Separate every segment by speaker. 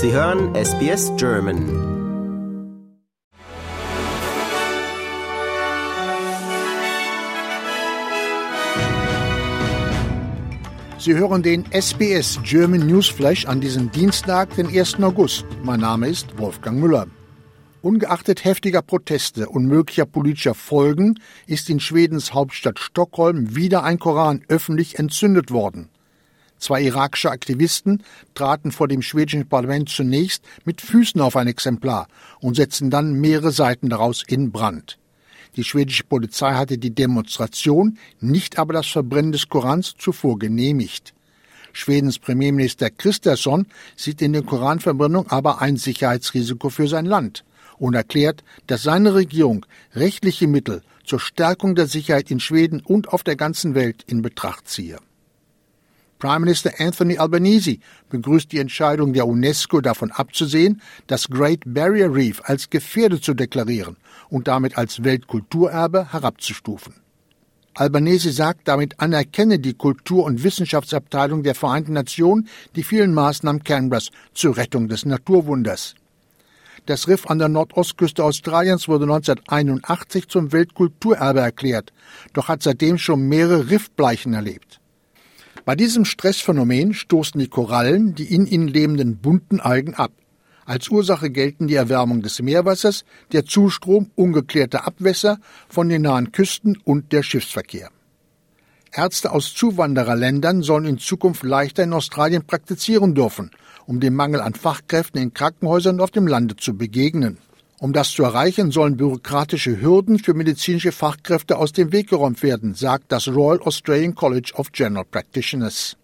Speaker 1: Sie hören SBS German.
Speaker 2: Sie hören den SBS German Newsflash an diesem Dienstag, den 1. August. Mein Name ist Wolfgang Müller. Ungeachtet heftiger Proteste und möglicher politischer Folgen ist in Schwedens Hauptstadt Stockholm wieder ein Koran öffentlich entzündet worden. Zwei irakische Aktivisten traten vor dem schwedischen Parlament zunächst mit Füßen auf ein Exemplar und setzten dann mehrere Seiten daraus in Brand. Die schwedische Polizei hatte die Demonstration, nicht aber das Verbrennen des Korans zuvor genehmigt. Schwedens Premierminister Kristersson sieht in der Koranverbrennung aber ein Sicherheitsrisiko für sein Land und erklärt, dass seine Regierung rechtliche Mittel zur Stärkung der Sicherheit in Schweden und auf der ganzen Welt in Betracht ziehe. Prime Minister Anthony Albanese begrüßt die Entscheidung der UNESCO davon abzusehen, das Great Barrier Reef als gefährdet zu deklarieren und damit als Weltkulturerbe herabzustufen. Albanese sagt, damit anerkenne die Kultur- und Wissenschaftsabteilung der Vereinten Nationen die vielen Maßnahmen Canberras zur Rettung des Naturwunders. Das Riff an der Nordostküste Australiens wurde 1981 zum Weltkulturerbe erklärt, doch hat seitdem schon mehrere Riffbleichen erlebt. Bei diesem Stressphänomen stoßen die Korallen die in ihnen lebenden bunten Algen ab. Als Ursache gelten die Erwärmung des Meerwassers, der Zustrom ungeklärter Abwässer von den nahen Küsten und der Schiffsverkehr. Ärzte aus Zuwandererländern sollen in Zukunft leichter in Australien praktizieren dürfen um dem Mangel an Fachkräften in Krankenhäusern auf dem Lande zu begegnen. Um das zu erreichen, sollen bürokratische Hürden für medizinische Fachkräfte aus dem Weg geräumt werden, sagt das Royal Australian College of General Practitioners.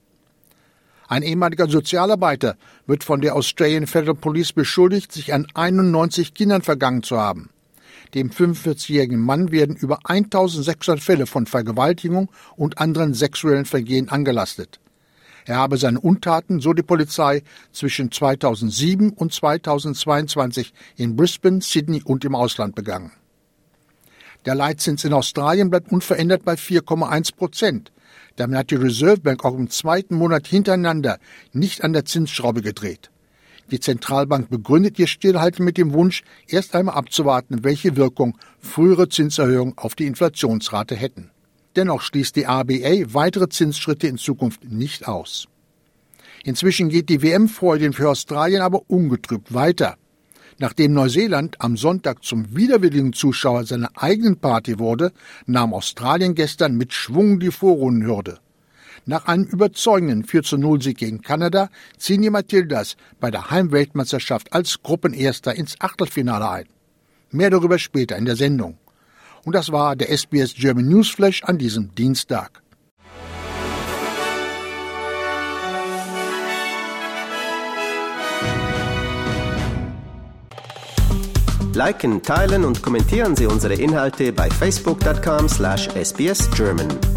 Speaker 2: Ein ehemaliger Sozialarbeiter wird von der Australian Federal Police beschuldigt, sich an 91 Kindern vergangen zu haben. Dem 45-jährigen Mann werden über 1600 Fälle von Vergewaltigung und anderen sexuellen Vergehen angelastet. Er habe seine Untaten, so die Polizei, zwischen 2007 und 2022 in Brisbane, Sydney und im Ausland begangen. Der Leitzins in Australien bleibt unverändert bei 4,1 Prozent. Damit hat die Reserve Bank auch im zweiten Monat hintereinander nicht an der Zinsschraube gedreht. Die Zentralbank begründet ihr Stillhalten mit dem Wunsch, erst einmal abzuwarten, welche Wirkung frühere Zinserhöhungen auf die Inflationsrate hätten. Dennoch schließt die RBA weitere Zinsschritte in Zukunft nicht aus. Inzwischen geht die WM-Freude für Australien aber ungetrübt weiter. Nachdem Neuseeland am Sonntag zum widerwilligen Zuschauer seiner eigenen Party wurde, nahm Australien gestern mit Schwung die Vorrundenhürde. Nach einem überzeugenden 4 zu 0 Sieg gegen Kanada ziehen die Matildas bei der Heimweltmeisterschaft als Gruppenerster ins Achtelfinale ein. Mehr darüber später in der Sendung. Und das war der SBS German Newsflash an diesem Dienstag.
Speaker 1: Liken, teilen und kommentieren Sie unsere Inhalte bei facebook.com/sbsgerman.